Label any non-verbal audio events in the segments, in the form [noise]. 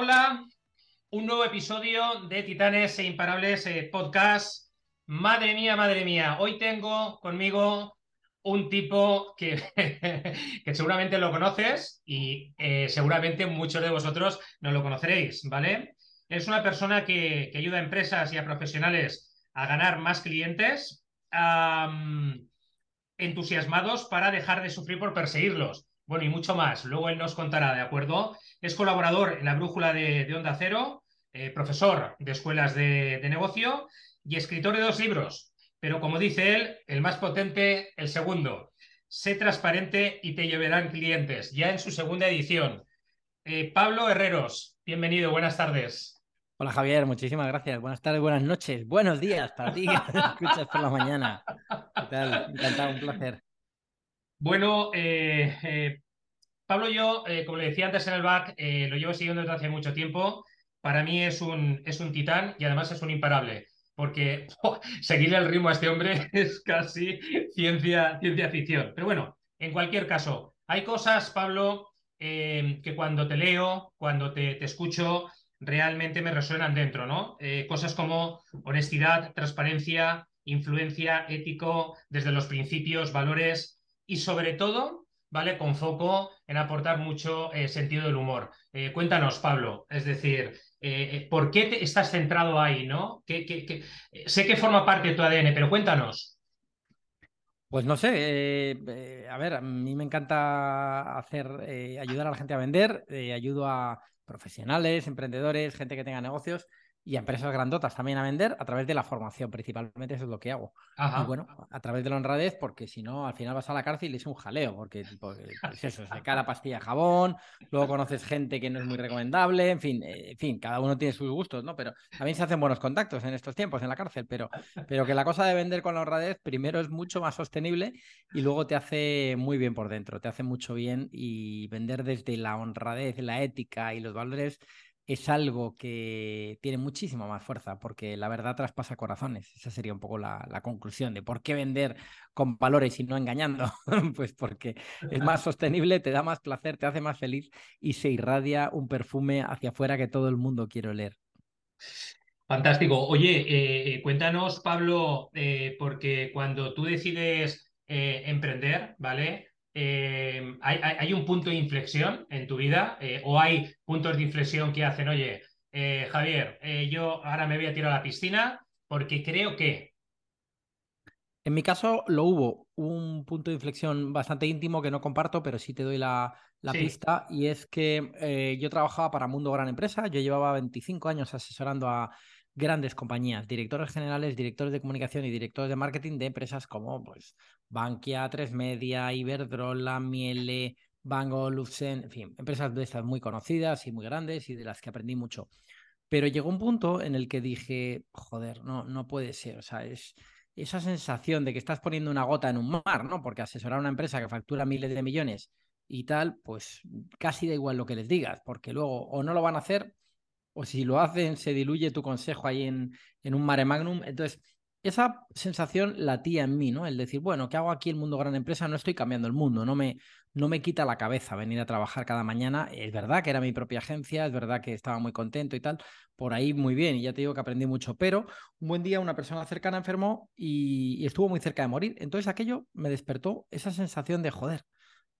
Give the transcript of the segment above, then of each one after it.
Hola. Un nuevo episodio de Titanes e Imparables eh, Podcast. Madre mía, madre mía. Hoy tengo conmigo un tipo que, [laughs] que seguramente lo conoces y eh, seguramente muchos de vosotros no lo conoceréis, ¿vale? Es una persona que, que ayuda a empresas y a profesionales a ganar más clientes entusiasmados para dejar de sufrir por perseguirlos. Bueno, y mucho más. Luego él nos contará, ¿de acuerdo? Es colaborador en la Brújula de, de Onda Cero, eh, profesor de escuelas de, de negocio y escritor de dos libros. Pero como dice él, el más potente, el segundo. Sé transparente y te llevarán clientes, ya en su segunda edición. Eh, Pablo Herreros, bienvenido, buenas tardes. Hola Javier, muchísimas gracias. Buenas tardes, buenas noches, buenos días para ti [laughs] que escuchas por la mañana. ¿Qué tal? Encantado, un placer. Bueno, eh, eh, Pablo, yo, eh, como le decía antes en el back, eh, lo llevo siguiendo desde hace mucho tiempo. Para mí es un, es un titán y además es un imparable, porque [laughs] oh, seguirle el ritmo a este hombre [laughs] es casi ciencia, ciencia ficción. Pero bueno, en cualquier caso, hay cosas, Pablo, eh, que cuando te leo, cuando te, te escucho, realmente me resuenan dentro, ¿no? Cosas como honestidad, transparencia, influencia, ético, desde los principios, valores y sobre todo, ¿vale? Con foco en aportar mucho eh, sentido del humor. Eh, cuéntanos, Pablo, es decir, eh, ¿por qué te estás centrado ahí, no? ¿Qué? Sé que forma parte de tu ADN, pero cuéntanos. Pues no sé, a ver, a mí me encanta hacer, ayudar a la gente a vender, ayudo a profesionales, emprendedores, gente que tenga negocios y a empresas grandotas también a vender a través de la formación, principalmente eso es lo que hago. Y bueno, a través de la honradez, porque si no, al final vas a la cárcel y es un jaleo, porque porque, pues eso, se cae la pastilla jabón, luego conoces gente que no es muy recomendable, en fin, eh, en fin, cada uno tiene sus gustos, ¿no? Pero también se hacen buenos contactos en estos tiempos en la cárcel, pero, pero que la cosa de vender con la honradez, primero es mucho más sostenible y luego te hace muy bien por dentro, te hace mucho bien y vender desde la honradez, la ética y los valores es algo que tiene muchísima más fuerza porque la verdad traspasa corazones. Esa sería un poco la, la conclusión de por qué vender con valores y no engañando. [laughs] pues porque es más [laughs] sostenible, te da más placer, te hace más feliz y se irradia un perfume hacia afuera que todo el mundo quiere oler. Fantástico. Oye, eh, eh, cuéntanos, Pablo, eh, porque cuando tú decides eh, emprender, ¿vale? Eh, ¿hay, un punto de inflexión en tu vida eh, o hay puntos de inflexión que hacen, oye, eh, Javier, yo ahora me voy a tirar a la piscina porque creo que... En mi caso lo hubo, un punto de inflexión bastante íntimo que no comparto, pero sí te doy la, la Sí, pista, y es que yo trabajaba para Mundo Gran Empresa, yo llevaba 25 años asesorando a grandes compañías, directores generales, directores de comunicación y directores de marketing de empresas como pues, Bankia, Tres Media, Iberdrola, Miele, Bango, Luxen, en fin, empresas de estas muy conocidas y muy grandes y de las que aprendí mucho. Pero llegó un punto en el que dije, joder, no, no puede ser, o sea, es esa sensación de que estás poniendo una gota en un mar, ¿no? Porque asesorar a una empresa que factura miles de millones y tal, pues casi da igual lo que les digas, porque luego o no lo van a hacer, o si lo hacen, se diluye tu consejo ahí en, en un mare magnum. Entonces, esa sensación latía en mí, ¿no? El decir, bueno, ¿qué hago aquí en Mundo Gran Empresa? No estoy cambiando el mundo, no me, no me quita la cabeza venir a trabajar cada mañana. Es verdad que era mi propia agencia, es verdad que estaba muy contento y tal, por ahí muy bien, y ya te digo que aprendí mucho, pero un buen día una persona cercana enfermó y estuvo muy cerca de morir. Entonces aquello me despertó esa sensación de, joder,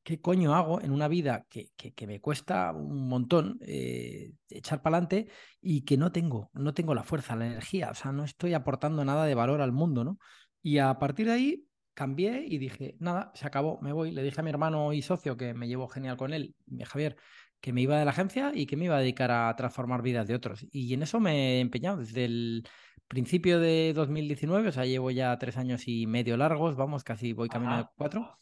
¿qué coño hago en una vida que, que, que me cuesta un montón eh, echar para adelante y que no tengo, no tengo la fuerza, la energía, o sea, no estoy aportando nada de valor al mundo, ¿no? Y a partir de ahí cambié y dije, nada, se acabó, me voy. Le dije a mi hermano y socio, que me llevo genial con él, Javier, que me iba de la agencia y que me iba a dedicar a transformar vidas de otros. Y en eso me he empeñado desde el principio de 2019, o sea, llevo ya tres años y medio largos, vamos, casi voy camino de cuatro.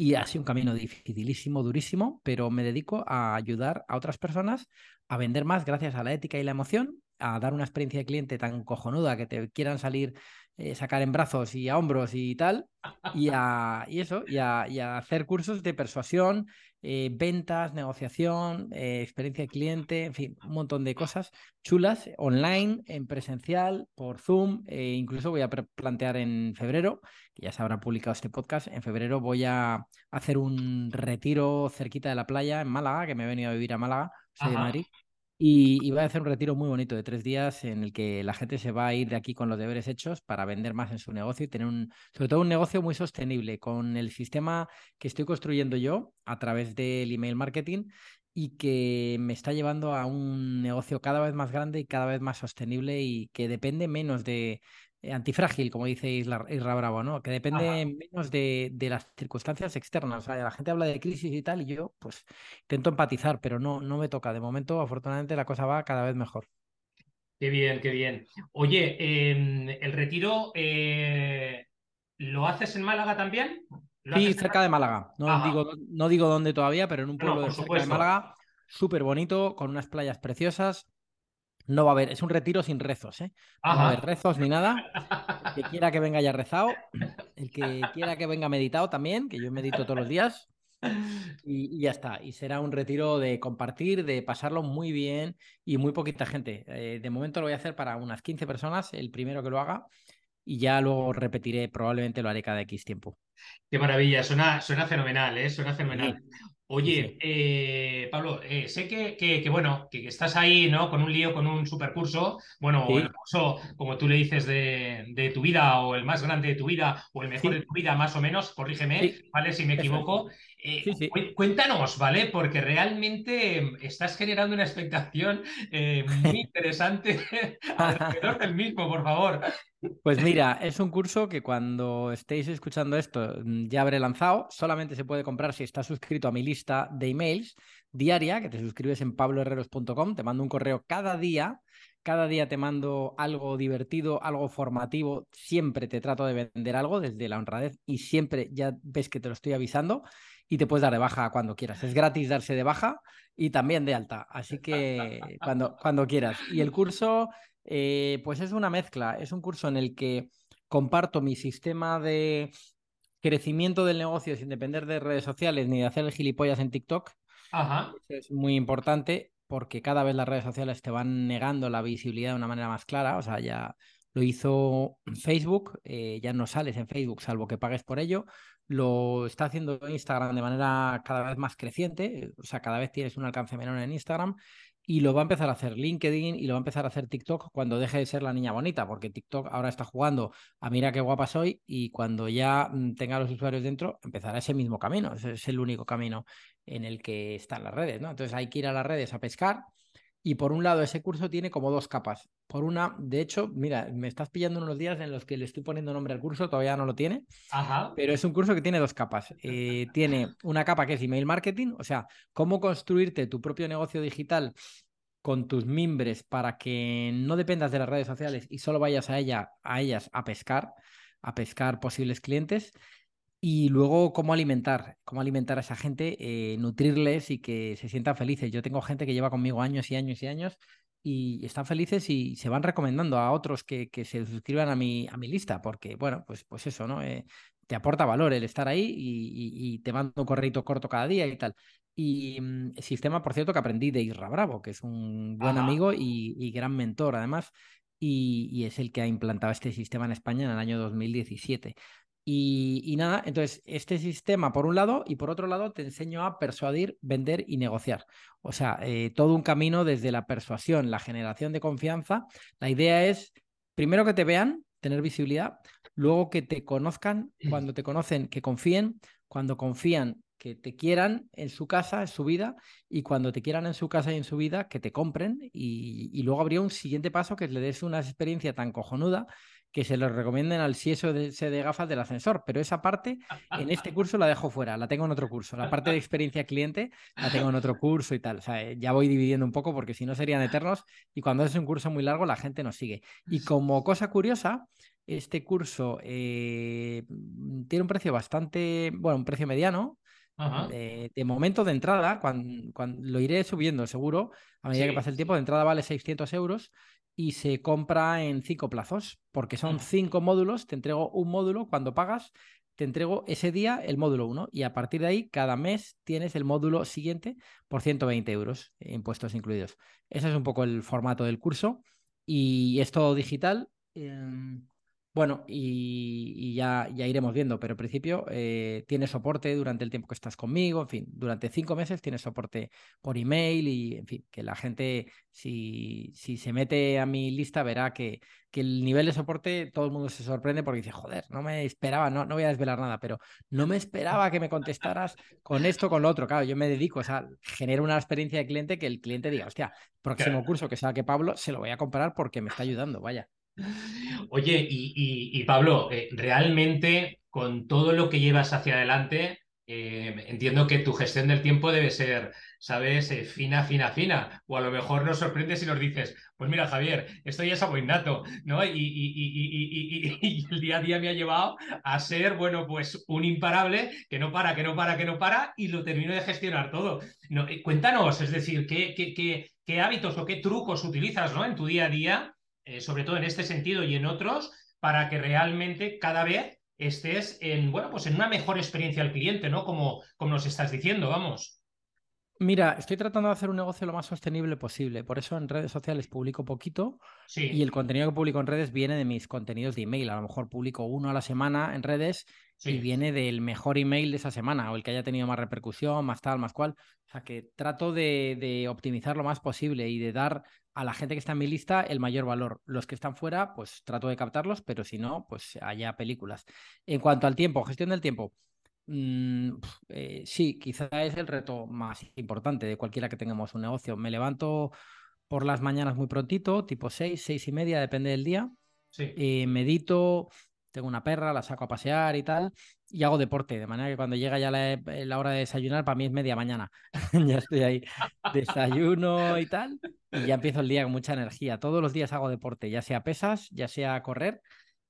Y ha sido un camino dificilísimo, durísimo, pero me dedico a ayudar a otras personas a vender más gracias a la ética y la emoción, a dar una experiencia de cliente tan cojonuda que te quieran salir, eh, sacar en brazos y a hombros y tal, y, a, y eso, y a, y a hacer cursos de persuasión, eh, ventas, negociación, eh, experiencia de cliente, en fin, un montón de cosas chulas, online, en presencial, por Zoom, eh, incluso voy a plantear en febrero, que ya se habrá publicado este podcast, en febrero voy a hacer un retiro cerquita de la playa en Málaga, que me he venido a vivir a Málaga, soy de. Madrid, Y, voy a hacer un retiro muy bonito de tres días en el que la gente se va a ir de aquí con los deberes hechos para vender más en su negocio y tener un, sobre todo un negocio muy sostenible con el sistema que estoy construyendo yo a través del email marketing y que me está llevando a un negocio cada vez más grande y cada vez más sostenible y que depende menos de, antifrágil, como dice Isla, Bravo, ¿no? Que depende menos de, las circunstancias externas. O sea, la gente habla de crisis y tal, y yo, pues, intento empatizar, pero no, no me toca. De momento, afortunadamente, la cosa va cada vez mejor. Qué bien, qué bien. Oye, em, el retiro, eh, ¿lo haces en Málaga también? Sí, cerca de Málaga. No digo, no digo dónde todavía, pero en un pueblo de cerca de Málaga, súper bonito, con unas playas preciosas no va a haber, es un retiro sin rezos, ¿eh? No va a haber rezos ni nada. El que quiera que venga ya rezado, el que quiera que venga meditado también, que yo medito todos los días. Y, ya está. Y será un retiro de compartir, de pasarlo muy bien y muy poquita gente. Eh, de momento lo voy a hacer para unas 15 personas, el primero que lo haga, y ya luego repetiré, probablemente lo haré cada X tiempo. Qué maravilla, suena, suena fenomenal, ¿eh? Suena fenomenal. Oye, eh, Pablo, eh, sé que, que, bueno, que, estás ahí, ¿no? Con un lío, con un supercurso, bueno, el curso, como tú le dices, de, de, tu vida, o el más grande de tu vida, o el mejor de tu vida, más o menos, corrígeme, ¿vale? Si me equivoco. Eh, cuéntanos, ¿vale? Porque realmente estás generando una expectación muy [laughs] interesante alrededor del mismo, por favor. Pues mira, es un curso que cuando estéis escuchando esto mm, ya habré lanzado. Solamente se puede comprar si estás suscrito a mi lista de emails diaria, que te suscribes en pabloherreros.com. Te mando un correo cada día. Cada día te mando algo divertido, algo formativo. Siempre te trato de vender algo desde la honradez y siempre ya ves que te lo estoy avisando y te puedes dar de baja cuando quieras. Es gratis darse de baja y también de alta. Así que cuando, cuando quieras. Y el curso eh, pues es una mezcla, es un curso en el que comparto mi sistema de crecimiento del negocio sin depender de redes sociales ni de hacer el gilipollas en TikTok. Ajá. es muy importante porque cada vez las redes sociales te van negando la visibilidad de una manera más clara. O sea, ya lo hizo Facebook, eh, ya no sales en Facebook salvo que pagues por ello. Lo está haciendo Instagram de manera cada vez más creciente, o sea, cada vez tienes un alcance menor en Instagram y lo va a empezar a hacer LinkedIn y lo va a empezar a hacer TikTok cuando deje de ser la niña bonita, porque TikTok ahora está jugando a mira qué guapa soy y cuando ya mm, tenga los usuarios dentro empezará ese mismo camino, ese es el único camino en el que están las redes, ¿no? Entonces hay que ir a las redes a pescar y por un lado ese curso tiene como dos capas. Por una, de hecho, mira, me estás pillando unos días en los que le estoy poniendo nombre al curso, todavía no lo tiene, pero es un curso que tiene dos capas. Eh, [laughs] tiene una capa que es email marketing, o sea, cómo construirte tu propio negocio digital con tus mimbres para que no dependas de las redes sociales y solo vayas a, ella, a ellas a pescar, a pescar posibles clientes. Y luego cómo alimentar, cómo alimentar a esa gente, eh, nutrirles y que se sientan felices. Yo tengo gente que lleva conmigo años y años y años y están felices y se van recomendando a otros que, que se suscriban a mi, a mi lista, porque, bueno, pues, pues eso, ¿no? Eh, te aporta valor el estar ahí y, te mando un correo corto cada día y tal. Y mm, sistema, por cierto, que aprendí de Isra Bravo, que es un buen amigo y, gran mentor, además, y, es el que ha implantado este sistema en España en el año 2017. Y, nada, entonces, este sistema por un lado y por otro lado te enseño a persuadir, vender y negociar. O sea, eh, todo un camino desde la persuasión, la generación de confianza. La idea es, primero que te vean, tener visibilidad, luego que te conozcan, cuando te conocen, que confíen, cuando confían, que te quieran en su casa, en su vida, y cuando te quieran en su casa y en su vida, que te compren. Y, luego habría un siguiente paso que le des una experiencia tan cojonuda que se lo recomienden al CIESO de, de gafas del ascensor. Pero esa parte en este curso la dejo fuera, la tengo en otro curso. La parte de experiencia cliente la tengo en otro curso y tal. O sea, ya voy dividiendo un poco porque si no serían eternos y cuando es un curso muy largo la gente nos sigue. Y como cosa curiosa, este curso eh, tiene un precio bastante, bueno, un precio mediano. Eh, de momento de entrada, cuando, lo iré subiendo seguro, a medida que pase el tiempo, de entrada vale 600 euros y se compra en cinco plazos, porque son cinco módulos, te entrego un módulo cuando pagas, te entrego ese día el módulo 1 y a partir de ahí cada mes tienes el módulo siguiente por 120 euros, impuestos incluidos. Ese es un poco el formato del curso y es todo digital. Em, Bueno, y, ya, ya, iremos viendo, pero en principio eh, tiene soporte durante el tiempo que estás conmigo, en fin, durante cinco meses tiene soporte por email y, en fin, que la gente, si, si se mete a mi lista, verá que, que el nivel de soporte, todo el mundo se sorprende porque dice, joder, no me esperaba, no, no voy a desvelar nada, pero no me esperaba que me contestaras con esto, con lo otro. Claro, yo me dedico, o sea, genero una experiencia de cliente que el cliente diga, hostia, próximo curso que sea que Pablo, se lo voy a comprar porque me está ayudando, vaya. Oye, y, Pablo, eh, realmente con todo lo que llevas hacia adelante, eh, entiendo que tu gestión del tiempo debe ser, ¿sabes? Eh, fina, fina, fina. O a lo mejor nos sorprendes y nos dices, pues mira, Javier, esto ya es algo innato, ¿no? Y, y, el día a día me ha llevado a ser, bueno, pues un imparable que no para, que no para, que no para, y lo termino de gestionar todo. No, cuéntanos, es decir, ¿qué, qué, qué, qué hábitos o qué trucos utilizas, ¿no? En tu día a día eh, sobre todo en este sentido y en otros, para que realmente cada vez estés en, bueno, pues en una mejor experiencia al cliente, ¿no? Como, como nos estás diciendo, vamos. Mira, estoy tratando de hacer un negocio lo más sostenible posible. Por eso en redes sociales publico poquito y el contenido que publico en redes viene de mis contenidos de email. A lo mejor publico uno a la semana en redes y viene del mejor email de esa semana o el que haya tenido más repercusión, más tal, más cual. O sea que trato de, de optimizar lo más posible y de dar a la gente que está en mi lista el mayor valor. Los que están fuera, pues trato de captarlos, pero si no, pues haya películas. En cuanto al tiempo, gestión del tiempo. Mm, eh, sí, quizá es el reto más importante de cualquiera que tengamos un negocio. Me levanto por las mañanas muy prontito, tipo seis, seis y media, depende del día. Sí. Eh, medito, tengo una perra, la saco a pasear y tal, y hago deporte, de manera que cuando llega ya la, la hora de desayunar, para mí es media mañana. [laughs] ya estoy ahí, desayuno y tal, y ya empiezo el día con mucha energía. Todos los días hago deporte, ya sea pesas, ya sea correr,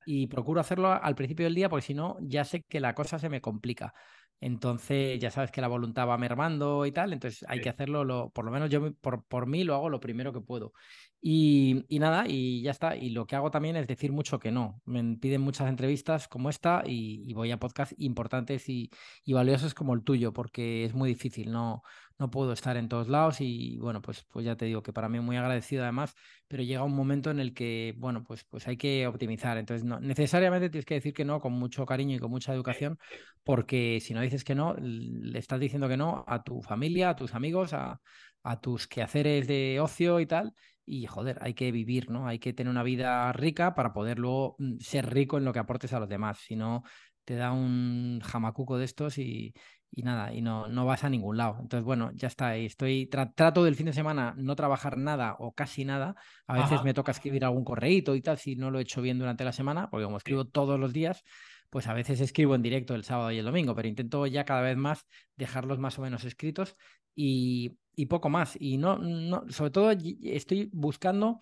y procuro hacerlo al principio del día porque si no, ya sé que la cosa se me complica. Entonces, ya sabes que la voluntad va mermando y tal, entonces hay que hacerlo, lo, por lo menos yo por, por mí lo hago lo primero que puedo. Y, nada, y ya está. Y lo que hago también es decir mucho que no. Me piden muchas entrevistas como esta y, voy a podcasts importantes y, y, valiosos como el tuyo, porque es muy difícil. No, no puedo estar en todos lados y bueno, pues, pues ya te digo que para mí muy agradecido además, pero llega un momento en el que, bueno, pues, pues hay que optimizar. Entonces, no, necesariamente tienes que decir que no con mucho cariño y con mucha educación, porque si no dices que no, le estás diciendo que no a tu familia, a tus amigos, a, a tus quehaceres de ocio y tal. Y joder, hay que vivir, ¿no? Hay que tener una vida rica para poder luego mm, ser rico en lo que aportes a los demás. Si no, te da un jamacuco de estos y, y nada, y no, no vas a ningún lado. Entonces, bueno, ya está. Estoy trato del fin de semana no trabajar nada o casi nada. A veces me toca escribir algún correíto y tal si no lo he hecho bien durante la semana, porque como escribo todos los días, pues a veces escribo en directo el sábado y el domingo, pero intento ya cada vez más dejarlos más o menos escritos y, y poco más. Y no, no, sobre todo estoy buscando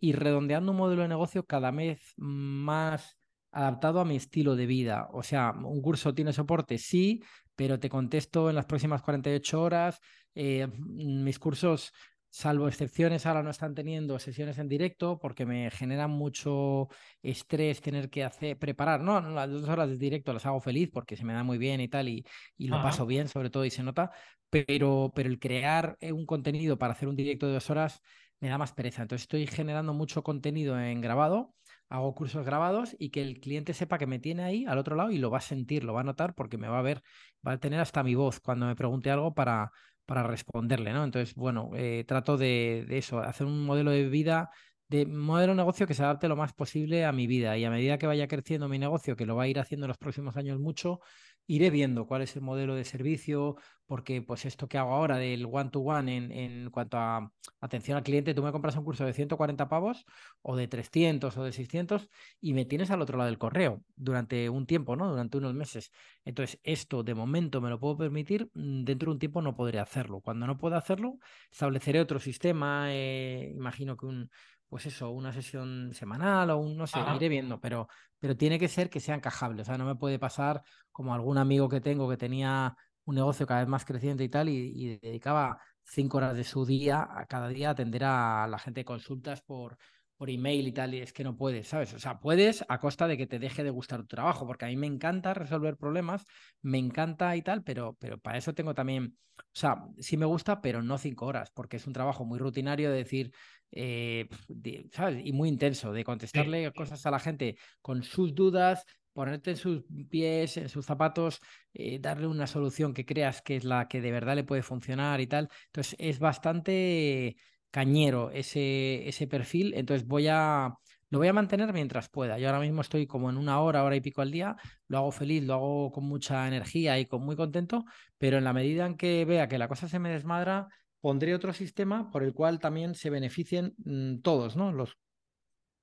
y redondeando un modelo de negocio cada vez más adaptado a mi estilo de vida. O sea, un curso tiene soporte, sí, pero te contesto en las próximas 48 horas. Eh, mis cursos, salvo excepciones, ahora no están teniendo sesiones en directo porque me genera mucho estrés tener que hacer, preparar. No, las dos horas de directo las hago feliz porque se me da muy bien y tal, y, y lo paso bien, sobre todo, y se nota pero, pero el crear eh, un contenido para hacer un directo de dos horas me da más pereza. Entonces estoy generando mucho contenido en grabado, hago cursos grabados y que el cliente sepa que me tiene ahí al otro lado y lo va a sentir, lo va a notar porque me va a ver, va a tener hasta mi voz cuando me pregunte algo para, para responderle, ¿no? Entonces, bueno, eh, trato de, de, eso, hacer un modelo de vida, de modelo de negocio que se adapte lo más posible a mi vida y a medida que vaya creciendo mi negocio, que lo va a ir haciendo en los próximos años mucho, iré viendo cuál es el modelo de servicio, porque pues esto que hago ahora del one-to-one en, en, cuanto a atención al cliente, tú me compras un curso de 140 pavos o de 300 o de 600 y me tienes al otro lado del correo durante un tiempo, ¿no? Durante unos meses. Entonces, esto de momento me lo puedo permitir, mm, dentro de un tiempo no podré hacerlo. Cuando no pueda hacerlo, estableceré otro sistema, eh, imagino que un pues eso, una sesión semanal o un, no sé, iré viendo, pero, pero tiene que ser que sea encajable. O sea, no me puede pasar como algún amigo que tengo que tenía un negocio cada vez más creciente y tal, y, dedicaba cinco horas de su día a cada día a atender a la gente de consultas por, por email y tal, y es que no puedes, ¿sabes? O sea, puedes a costa de que te deje de gustar tu trabajo, porque a mí me encanta resolver problemas, me encanta y tal, pero, pero para eso tengo también, o sea, sí me gusta, pero no cinco horas, porque es un trabajo muy rutinario de decir, eh, ¿sabes? Y muy intenso, de contestarle cosas a la gente con sus dudas, ponerte en sus pies, en sus zapatos, eh, darle una solución que creas que es la que de verdad le puede funcionar y tal. Entonces, es bastante cañero ese, ese perfil, entonces voy a, lo voy a mantener mientras pueda. Yo ahora mismo estoy como en una hora, hora y pico al día, lo hago feliz, lo hago con mucha energía y con muy contento, pero en la medida en que vea que la cosa se me desmadra, pondré otro sistema por el cual también se beneficien mm, todos, ¿no? Los,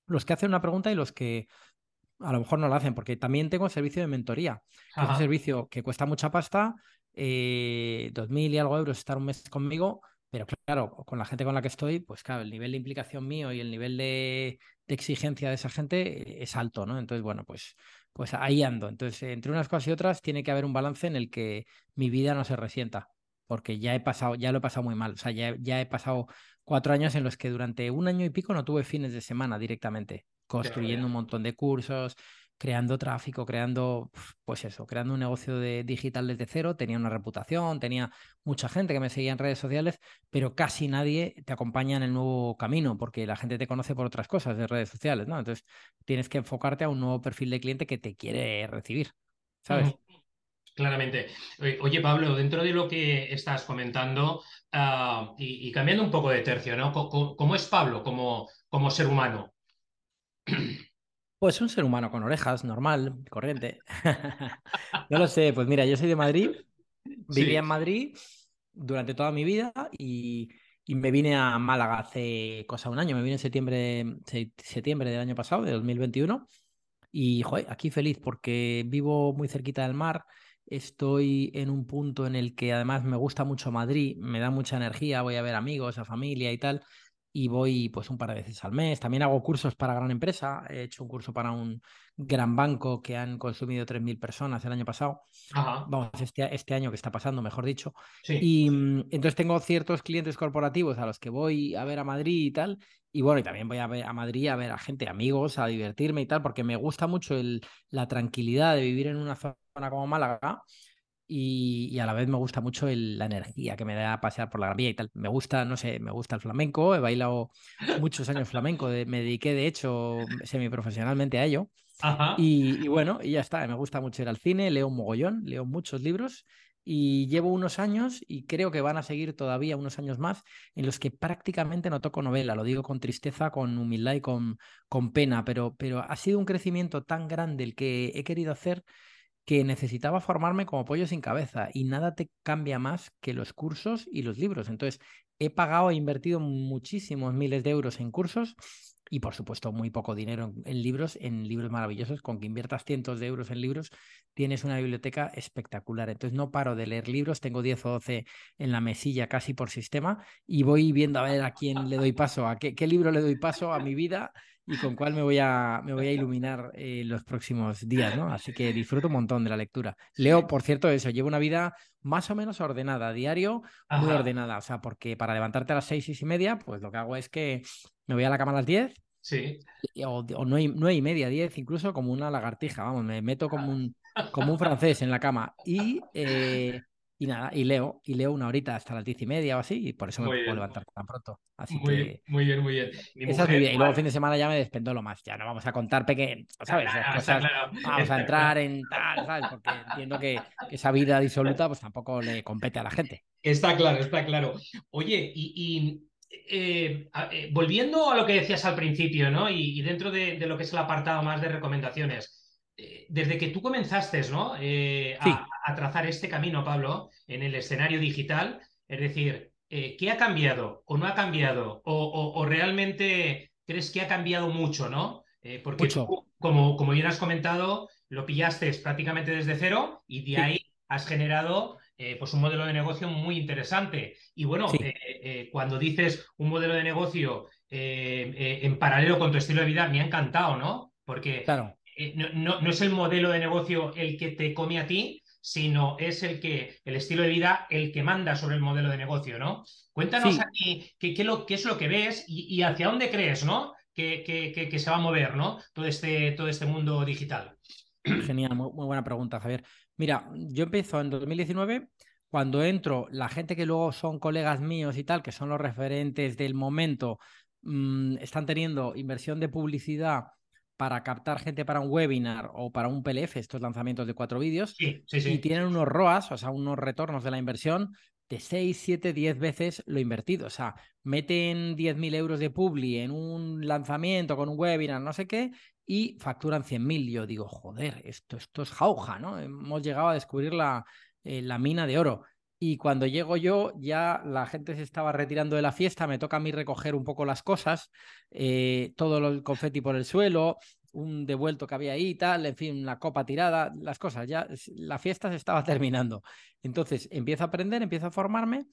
los que hacen una pregunta y los que a lo mejor no lo hacen, porque también tengo servicio de mentoría, que es un servicio que cuesta mucha pasta, eh, dos mil y algo euros estar un mes conmigo, pero claro, con la gente con la que estoy, pues claro, el nivel de implicación mío y el nivel de, exigencia de esa gente es alto, ¿no? Entonces, bueno, pues, pues ahí ando. Entonces, entre unas cosas y otras, tiene que haber un balance en el que mi vida no se resienta, porque ya he pasado, ya lo he pasado muy mal. O sea, ya, ya he pasado cuatro años en los que durante un año y pico no tuve fines de semana directamente, construyendo un montón de cursos, creando tráfico, creando, pues eso, creando un negocio de digital desde cero, tenía una reputación, tenía mucha gente que me seguía en redes sociales, pero casi nadie te acompaña en el nuevo camino, porque la gente te conoce por otras cosas de redes sociales, ¿no? Entonces tienes que enfocarte a un nuevo perfil de cliente que te quiere recibir, ¿sabes? Claramente. Oye, Pablo, dentro de lo que estás comentando ah, y, cambiando un poco de tercio, ¿no? ¿Cómo, es Pablo como, como ser humano? [clears throat] Pues un ser humano con orejas, normal, corriente. [laughs] [laughs] no lo sé, pues mira, yo soy de Madrid, vivía en Madrid durante toda mi vida y, me vine a Málaga hace cosa un año, me vine en septiembre, septiembre del año pasado, de 2021. Y joder, aquí feliz porque vivo muy cerquita del mar, estoy en un punto en el que además me gusta mucho Madrid, me da mucha energía, voy a ver amigos, a familia y tal y voy pues un par de veces al mes. También hago cursos para gran empresa. He hecho un curso para un gran banco que han consumido 3.000 personas el año pasado. Vamos, este, este, año que está pasando, mejor dicho. Y mm, entonces tengo ciertos clientes corporativos a los que voy a ver a Madrid y tal. Y bueno, y también voy a, ver a Madrid a ver a gente, amigos, a divertirme y tal, porque me gusta mucho el, la tranquilidad de vivir en una zona como Málaga y, a la vez me gusta mucho la energía que me da pasear por la Gran Vía y tal. Me gusta, no sé, me gusta el flamenco, he bailado muchos años flamenco, me dediqué de hecho semiprofesionalmente a ello. Y, bueno, y ya está, me gusta mucho ir al cine, leo un mogollón, leo muchos libros y llevo unos años y creo que van a seguir todavía unos años más en los que prácticamente no toco novela, lo digo con tristeza, con humildad y con, con pena, pero, pero ha sido un crecimiento tan grande el que he querido hacer que necesitaba formarme como pollo sin cabeza y nada te cambia más que los cursos y los libros. Entonces, he pagado e invertido muchísimos miles de euros en cursos y, por supuesto, muy poco dinero en, libros, en libros maravillosos. Con que inviertas cientos de euros en libros, tienes una biblioteca espectacular. Entonces, no paro de leer libros, tengo 10 o 12 en la mesilla casi por sistema y voy viendo a ver a quién le doy paso, a qué, qué libro le doy paso a mi vida y con cuál me voy a, me voy a iluminar eh, los próximos días, ¿no? Así que disfruto un montón de la lectura. [laughs] Leo, por cierto, eso, llevo una vida más o menos ordenada, diario, muy ordenada, o sea, porque para levantarte a las seis, y media, pues lo que hago es que me voy a la cama a las diez, Sí. O, o nueve, y media, diez, incluso como una lagartija, vamos, me meto como un, [laughs] como un francés en la cama. Y eh, y nada, y leo, y leo una horita hasta las diez y media o así, y por eso me puedo levantar tan pronto. Así muy, que... muy bien, muy bien. esa es mi vida. Y luego el fin de semana ya me despendolo más. Ya no vamos a contar pequeños, ¿sabes? [laughs] cosas, Vamos a entrar en tal, ¿sabes? Porque entiendo que, esa vida disoluta pues tampoco le compete a la gente. Está claro, está claro. Oye, y, eh, eh, volviendo a lo que decías al principio, ¿no? Y, dentro de, de, lo que es el apartado más de recomendaciones, eh, desde que tú comenzaste ¿no? A, trazar este camino, Pablo, en el escenario digital, es decir, eh, ¿qué ha cambiado o no ha cambiado? O, realmente crees que ha cambiado mucho, ¿no? porque Tú, como, como bien has comentado, lo pillaste prácticamente desde cero y de ahí has generado pues un modelo de negocio muy interesante. Y bueno, cuando dices un modelo de negocio en paralelo con tu estilo de vida, me ha encantado, ¿no? Porque claro. Eh, no, es el modelo de negocio el que te come a ti, sino es el que, el estilo de vida, el que manda sobre el modelo de negocio, ¿no? Cuéntanos aquí qué, qué, es lo que ves y, hacia dónde crees, ¿no? que, que, que, se va a mover, ¿no? Todo este, todo este mundo digital. Genial, muy, buena pregunta, Javier. Mira, yo empiezo en 2019 cuando entro, la gente que luego son colegas míos y tal, que son los referentes del momento, mm, están teniendo inversión de publicidad para captar gente para un webinar o para un PLF, estos lanzamientos de cuatro vídeos, y tienen unos ROAS, o sea, unos retornos de la inversión de 6, 7, 10 veces lo invertido. O sea, meten 10.000 euros de publi en un lanzamiento con un webinar, no sé qué, y facturan 100.000. Yo digo, joder, esto, esto es jauja, ¿no? Hemos llegado a descubrir la, eh, la mina de oro. Y cuando llego yo, ya la gente se estaba retirando de la fiesta, me toca a mí recoger un poco las cosas, eh, todo el confeti por el suelo, un devuelto que había ahí y tal, en fin, la copa tirada, las cosas, ya la fiesta se estaba [laughs] terminando. Entonces empiezo a aprender, empiezo a formarme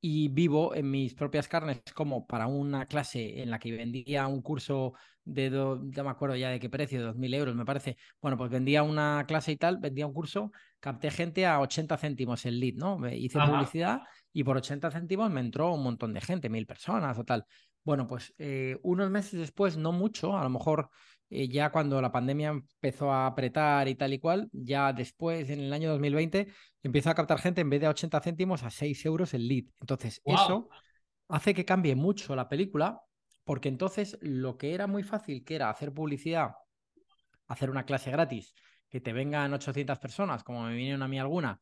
y vivo en mis propias carnes como para una clase en la que vendía un curso de, do, me acuerdo ya de qué precio, de 2.000 euros me parece. Bueno, pues vendía una clase y tal, vendía un curso, capté gente a 80 céntimos el lead, ¿no? Hice publicidad y por 80 céntimos me entró un montón de gente, mil personas o tal. Bueno, pues eh, unos meses después, no mucho, a lo mejor eh, ya cuando la pandemia empezó a apretar y tal y cual, ya después, en el año 2020, empezó a captar gente en vez de a 80 céntimos a 6 euros el lead. Entonces, eso hace que cambie mucho la película, porque entonces lo que era muy fácil, que era hacer publicidad, hacer una clase gratis, que te vengan 800 personas, como me vinieron a mí alguna,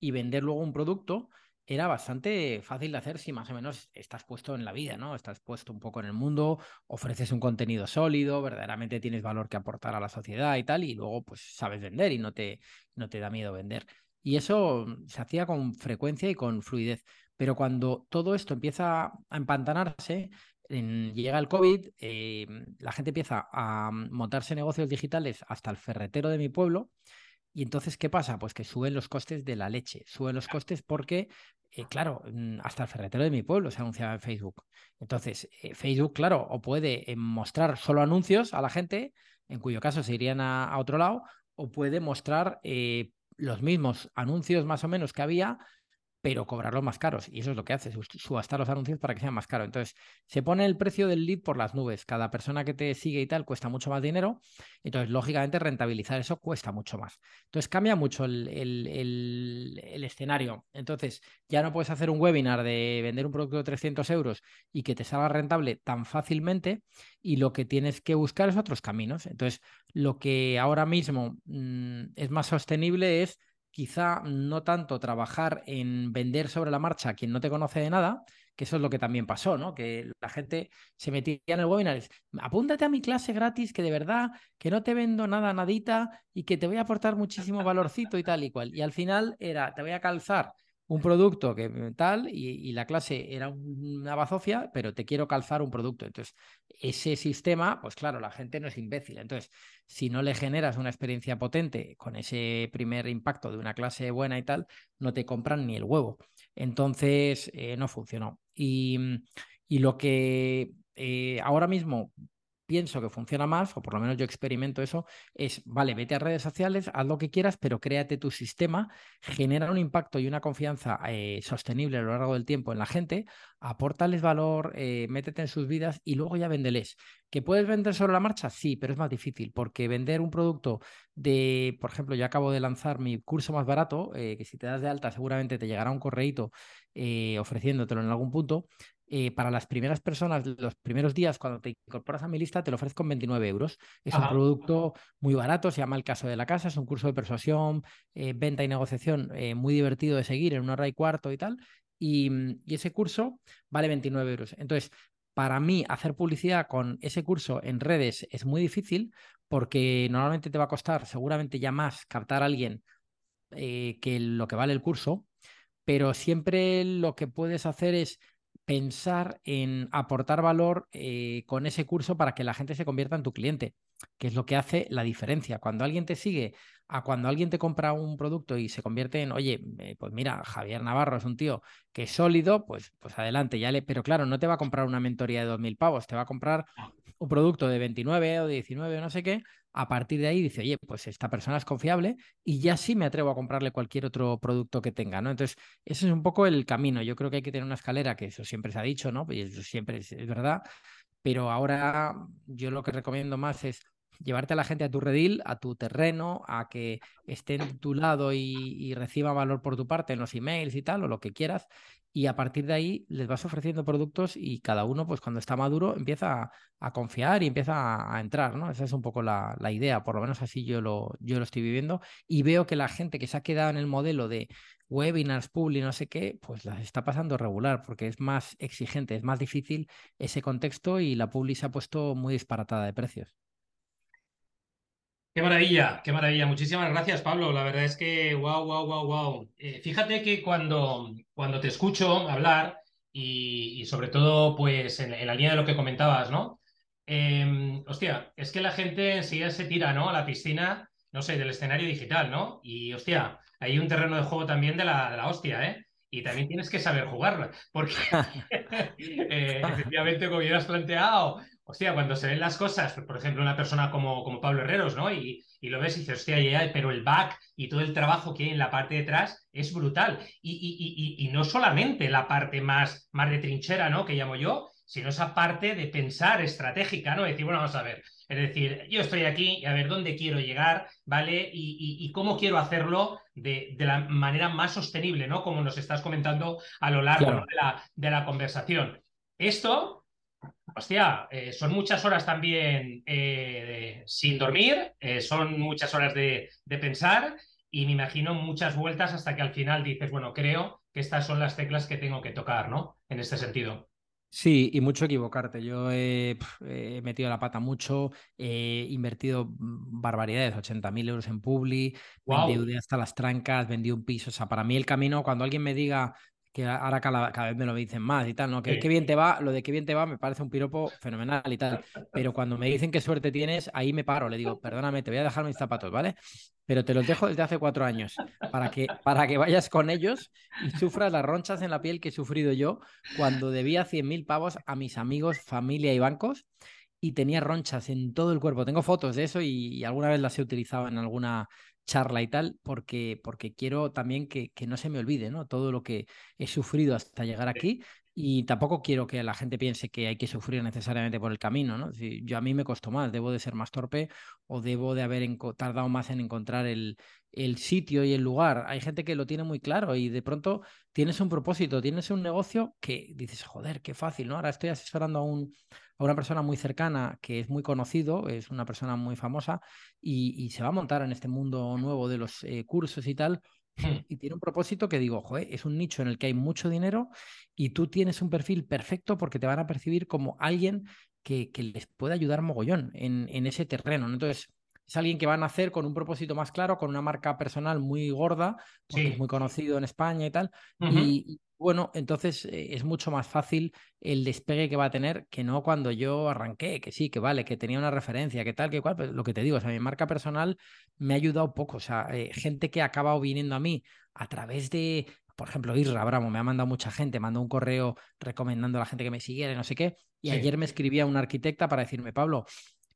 y vender luego un producto, era bastante fácil de hacer si más o menos estás puesto en la vida, ¿no? Estás puesto un poco en el mundo, ofreces un contenido sólido, verdaderamente tienes valor que aportar a la sociedad y tal, y luego pues sabes vender y no te, no te da miedo vender. Y eso se hacía con frecuencia y con fluidez. Pero cuando todo esto empieza a empantanarse, llega el COVID, eh, la gente empieza a montarse negocios digitales hasta el ferretero de mi pueblo y entonces, ¿qué pasa? Pues que suben los costes de la leche. Suben los costes porque, eh, claro, mm, hasta el ferretero de mi pueblo se anunciaba en Facebook. Entonces, eh, Facebook, claro, o puede mostrar solo anuncios a la gente, en cuyo caso se irían a, otro lado, o puede mostrar los mismos anuncios más o menos que había, pero cobrarlos más caros. Y eso es lo que hace, subastar los anuncios para que sean más caros. Entonces, se pone el precio del lead por las nubes. Cada persona que te sigue y tal cuesta mucho más dinero. Entonces, lógicamente, rentabilizar eso cuesta mucho más. Entonces, cambia mucho el, el, escenario. Entonces, ya no puedes hacer un webinar de vender un producto de 300 euros y que te salga rentable tan fácilmente. Y lo que tienes que buscar es otros caminos. Entonces, lo que ahora mismo mm, es más sostenible es quizá no tanto trabajar en vender sobre la marcha a quien no te conoce de nada, que eso es lo que también pasó, ¿no? Que la gente se metía en el webinar apúntate a mi clase gratis, que de verdad, que no te vendo nada, nadita, y que te voy a aportar muchísimo [laughs] valorcito y tal y cual. Y al final era, te voy a calzar un producto que tal, y, la clase era una bazofia, pero te quiero calzar un producto. Entonces, ese sistema, pues claro, la gente no es imbécil. Entonces, si no le generas una experiencia potente con ese primer impacto de una clase buena y tal, no te compran ni el huevo. Entonces, eh, no funcionó. Y, y lo que eh, ahora mismo pienso que funciona más, o por lo menos yo experimento eso, es, vale, vete a redes sociales, haz lo que quieras, pero créate tu sistema, genera un impacto y una confianza eh, sostenible a lo largo del tiempo en la gente, apórtales valor, eh, métete en sus vidas y luego ya véndeles. ¿Que puedes vender sobre la marcha? Sí, pero es más difícil porque vender un producto de, por ejemplo, yo acabo de lanzar mi curso más barato, eh, que si te das de alta seguramente te llegará un correíto ofreciéndotelo en algún punto, eh, para las primeras personas, los primeros días, cuando te incorporas a mi lista, te lo ofrezco en 29 euros. Es un producto muy barato, se llama El Caso de la Casa, es un curso de persuasión, eh, venta y negociación eh, muy divertido de seguir en una hora y cuarto y tal. Y, mm, y, ese curso vale 29 euros. Entonces, para mí, hacer publicidad con ese curso en redes es muy difícil porque normalmente te va a costar seguramente ya más captar a alguien que lo que vale el curso, pero siempre lo que puedes hacer es pensar en aportar valor eh, con ese curso para que la gente se convierta en tu cliente, que es lo que hace la diferencia. Cuando alguien te sigue, a cuando alguien te compra un producto y se convierte en, oye, eh, pues mira, Javier Navarro es un tío que es sólido, pues, pues adelante, ya le, pero claro, no te va a comprar una mentoría de 2.000 pavos, te va a comprar un producto de 29 o 19 o no sé qué, a partir de ahí dice, oye, pues esta persona es confiable y ya sí me atrevo a comprarle cualquier otro producto que tenga, ¿no? Entonces, ese es un poco el camino. Yo creo que hay que tener una escalera, que eso siempre se ha dicho, ¿no? Y eso siempre es, verdad, pero ahora yo lo que recomiendo más es llevarte a la gente a tu redil, a tu terreno, a que esté en tu lado y, reciba valor por tu parte en los emails y tal, o lo que quieras, y a partir de ahí les vas ofreciendo productos y cada uno, pues cuando está maduro, empieza a, confiar y empieza a, entrar, ¿no? Esa es un poco la, idea, por lo menos así yo lo, yo lo estoy viviendo, y veo que la gente que se ha quedado en el modelo de webinars, publi, no sé qué, pues las está pasando regular, porque es más exigente, es más difícil ese contexto y la publi se ha puesto muy disparatada de precios. Qué maravilla, qué maravilla. Muchísimas gracias, Pablo. La verdad es que, wow, wow, wow, wow. fíjate que cuando, cuando te escucho hablar y, sobre todo, pues en, la línea de lo que comentabas, ¿no? Em, hostia, es que la gente enseguida se tira, ¿no? A la piscina, no sé, del escenario digital, ¿no? Y, hostia, hay un terreno de juego también de la, de la hostia, ¿eh? Y también tienes que saber jugarlo, porque [laughs] eh, [laughs] efectivamente, como hubieras planteado, hostia, cuando se ven las cosas, por ejemplo, una persona como, como Pablo Herreros, ¿no? Y, y lo ves y dices, hostia, ya, pero el back y todo el trabajo que hay en la parte de atrás es brutal. Y, y, y, no solamente la parte más, más de trinchera, ¿no? Que llamo yo, sino esa parte de pensar estratégica, ¿no? Decir, bueno, vamos a ver, es decir, yo estoy aquí y a ver dónde quiero llegar, ¿vale? Y, cómo quiero hacerlo de, de, la manera más sostenible, ¿no? Como nos estás comentando a lo largo de, la, de la conversación. Esto hostia, eh, son muchas horas también eh, sin dormir, eh, son muchas horas de, pensar y me imagino muchas vueltas hasta que al final dices, bueno, creo que estas son las teclas que tengo que tocar, ¿no? En este sentido. Sí, y mucho equivocarte. Yo he, metido la pata mucho, he invertido barbaridades, 80.000 euros en Publi, wow. vendí hasta las trancas, vendí un piso. O sea, para mí el camino, cuando alguien me diga, que ahora cada, vez me lo dicen más y tal, ¿no? Que, bien te va, lo de qué bien te va me parece un piropo fenomenal y tal. Pero cuando me dicen qué suerte tienes, ahí me paro, le digo, perdóname, te voy a dejar mis zapatos, ¿vale? Pero te los dejo desde hace cuatro años para que, para que vayas con ellos y sufras las ronchas en la piel que he sufrido yo cuando debía 100.000 pavos a mis amigos, familia y bancos y tenía ronchas en todo el cuerpo. Tengo fotos de eso y alguna vez las he utilizado en alguna charla y tal, porque, porque quiero también que, que, no se me olvide, ¿no? Todo lo que he sufrido hasta llegar aquí y tampoco quiero que la gente piense que hay que sufrir necesariamente por el camino, ¿no? Si yo a mí me costó más, debo de ser más torpe o debo de haber tardado más en encontrar el, el sitio y el lugar. Hay gente que lo tiene muy claro y de pronto tienes un propósito, tienes un negocio que dices, joder, qué fácil, ¿no? Ahora estoy asesorando a, un, a una persona muy cercana que es muy conocido, es una persona muy famosa y, se va a montar en este mundo nuevo de los eh, cursos y tal. Hmm. Y tiene un propósito que digo, joder, es un nicho en el que hay mucho dinero y tú tienes un perfil perfecto porque te van a percibir como alguien que, que les puede ayudar mogollón en, en ese terreno. Entonces, es alguien que va a nacer con un propósito más claro, con una marca personal muy gorda, porque es muy conocido en España y tal. Y bueno, entonces eh, es mucho más fácil el despegue que va a tener que no cuando yo arranqué, que sí, que vale, que tenía una referencia, que tal, que cual, pero lo que te digo, o sea, mi marca personal me ha ayudado poco, o sea, eh, gente que ha acabado viniendo a mí a través de, por ejemplo, Isra Bravo, me ha mandado mucha gente, mandó un correo recomendando a la gente que me siguiera, no sé qué, y ayer me escribía una arquitecta para decirme, Pablo,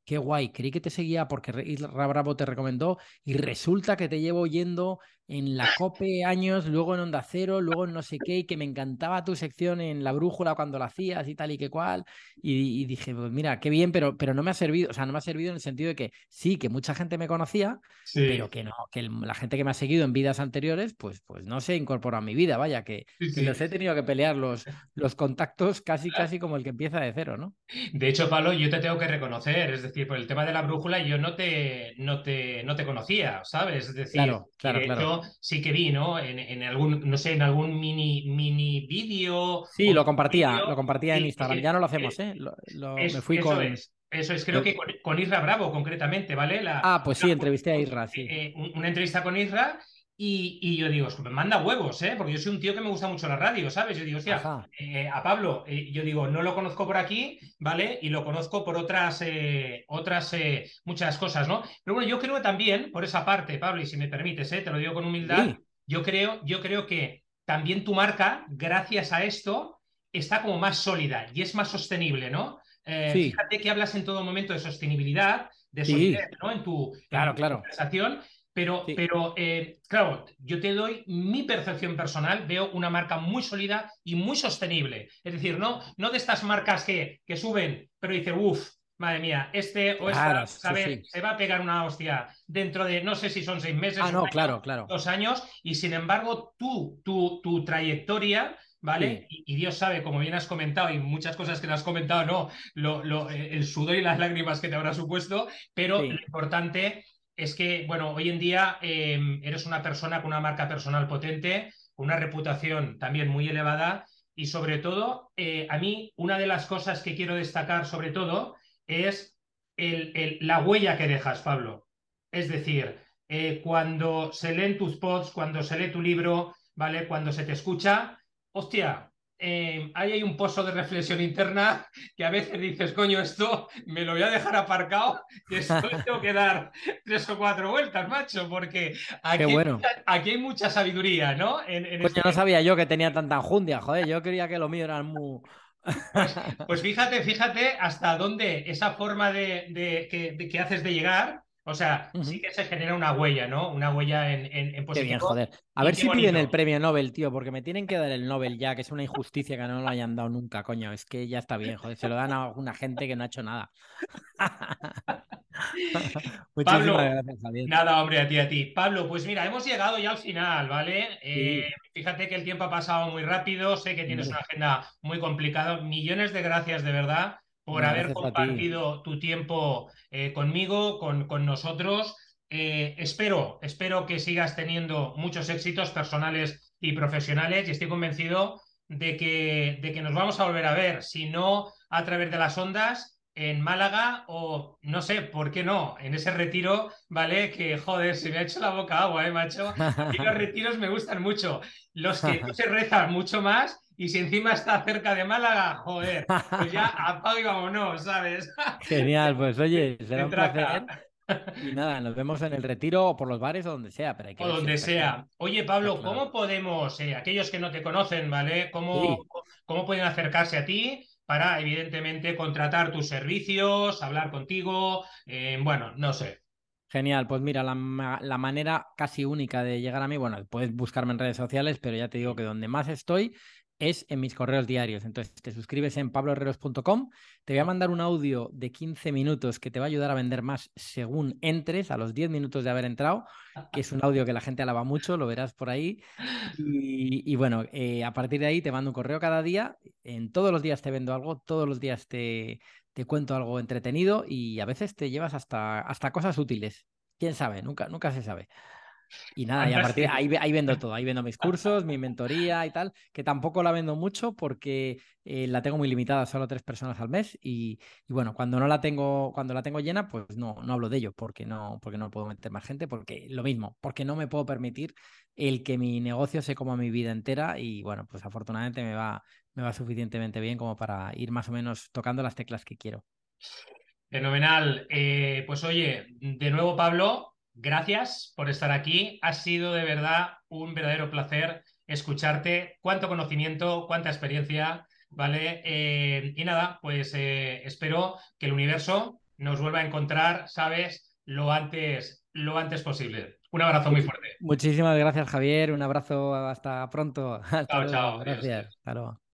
qué guay, creí que te seguía porque Isra Bravo te recomendó y resulta que te llevo oyendo en la COPE años, luego en Onda Cero, luego en no sé qué, y que me encantaba tu sección en La Brújula cuando la hacías y tal y que cual. Y, dije, pues mira, qué bien, pero, pero no me ha servido, o sea, no me ha servido en el sentido de que sí, que mucha gente me conocía, pero que no, que la gente que me ha seguido en vidas anteriores, pues, pues no se incorpora a mi vida, vaya, que, los he tenido que pelear los, los contactos casi, [laughs] casi como el que empieza de cero, ¿no? De hecho, Pablo, yo te tengo que reconocer, es decir, por el tema de la brújula, yo no te, no te, no te conocía, ¿sabes? Es decir, claro, claro, claro sí que vi, ¿no? En, algún, no sé, en algún mini, mini vídeo. Sí, lo compartía, lo compartía en Instagram. ya no lo hacemos, ¿eh? me fui con. Eso es, creo que con, Isra Bravo concretamente, ¿vale? ah, pues sí, entrevisté a Isra, sí. Eh, una entrevista con Isra y, yo digo, me manda huevos, ¿eh? Porque yo soy un tío que me gusta mucho la radio, ¿sabes? Yo digo, hostia, eh, a Pablo, eh, yo digo, no lo conozco por aquí, ¿vale? Y lo conozco por otras, eh, otras muchas cosas, ¿no? Pero bueno, yo creo que también, por esa parte, Pablo, y si me permites, te lo digo con humildad, yo, creo, yo creo que también tu marca, gracias a esto, está como más sólida y es más sostenible, ¿no? Fíjate que hablas en todo momento de sostenibilidad, de solidez, ¿no? En tu, claro, claro. conversación Pero, pero eh, claro, yo te doy mi percepción personal, veo una marca muy sólida y muy sostenible. Es decir, no, no de estas marcas que, que suben, pero dice, uff, madre mía, este o esta, Se va a pegar una hostia dentro de, no sé si son seis meses, ah, no, claro, claro. dos años, y sin embargo, tú, tu, tu trayectoria ¿vale? Y, Dios sabe, como bien has comentado, y muchas cosas que te has comentado, no, lo, eh, el sudor y las lágrimas que te habrá supuesto, pero lo importante es que, bueno, hoy en día em, eres una persona con una marca personal potente, con una reputación también muy elevada, y sobre todo, eh, a mí, una de las cosas que quiero destacar, sobre todo, es el, la huella que dejas, Pablo. Es decir, eh, cuando se leen tus posts, cuando se lee tu libro, ¿vale? Cuando se te escucha, hostia, eh, ahí hay un pozo de reflexión interna que a veces dices, coño, esto me lo voy a dejar aparcado, que esto tengo que dar tres o cuatro vueltas, macho, porque aquí, hay, mucha, sabiduría, ¿no? En, este no sabía yo que tenía tanta enjundia, joder, yo creía que lo mío era muy... Pues, pues, fíjate, fíjate hasta dónde esa forma de, de que haces de llegar o sea, sí que se genera una huella, ¿no? Una huella en, en, positivo. Qué bien, joder. A ver si piden el premio Nobel, tío, porque me tienen que dar el Nobel ya, que es una injusticia que no lo hayan dado nunca, coño. Es que ya está bien, joder. Se lo dan a alguna gente que no ha hecho nada. [laughs] Pablo, gracias. Nada, hombre, a ti, a ti. Pablo, pues mira, hemos llegado ya al final, ¿vale? Eh, fíjate que el tiempo ha pasado muy rápido, sé que tienes una agenda muy complicada. Millones de gracias, de verdad por haber compartido tu tiempo eh, conmigo, con, con nosotros. Eh, espero, espero que sigas teniendo muchos éxitos personales y profesionales y estoy convencido de que, de que nos vamos a volver a ver, si no a través de las ondas en Málaga o no sé, ¿por qué no? En ese retiro, ¿vale? Que joder, se me ha hecho la boca agua, ¿eh, macho? [laughs] Y los retiros me gustan mucho. Los que [laughs] se rezan mucho más y si encima está cerca de Málaga, joder, pues ya [laughs] apaga y vámonos, ¿sabes? Genial, pues [laughs] oye, será un placer. Y nada, nos vemos en el retiro o por los bares o donde sea. Pero hay que o donde sea. Oye, Pablo, ¿cómo podemos, eh, aquellos que no te conocen, ¿vale? ¿Cómo, ¿Cómo pueden acercarse a ti para, evidentemente, contratar tus servicios, hablar contigo? Eh, bueno, no sé. Genial, pues mira, la, la, manera casi única de llegar a mí, bueno, puedes buscarme en redes sociales, pero ya te digo que donde más estoy es en mis correos diarios. Entonces, te suscribes en pabloherreros.com. Te voy a mandar un audio de 15 minutos que te va a ayudar a vender más según entres, a los 10 minutos de haber entrado, que es un audio que la gente alaba mucho, lo verás por ahí. Y, bueno, eh, a partir de ahí te mando un correo cada día. En todos los días te vendo algo, todos los días te, te cuento algo entretenido y a veces te llevas hasta, hasta cosas útiles. ¿Quién sabe? Nunca, nunca se sabe. Y nada, y a partir de ahí, ahí vendo todo, ahí vendo mis [laughs] cursos, mi mentoría y tal, que tampoco la vendo mucho porque eh, la tengo muy limitada, solo tres personas al mes y, bueno, cuando no la tengo, cuando la tengo llena, pues no, no hablo de ello porque no, porque no puedo meter más gente, porque lo mismo, porque no me puedo permitir el que mi negocio se coma mi vida entera y bueno, pues afortunadamente me va, me va suficientemente bien como para ir más o menos tocando las teclas que quiero. Fenomenal. Eh, pues oye, de nuevo Pablo, gracias por estar aquí. Ha sido de verdad un verdadero placer escucharte. Cuánto conocimiento, cuánta experiencia, ¿vale? Eh, y nada, pues eh, espero que el universo nos vuelva a encontrar, ¿sabes? Lo antes, lo antes posible. Un abrazo muy fuerte. Muchísimas gracias, Javier. Un abrazo hasta pronto. [laughs] chao, chao. Gracias. Hasta luego.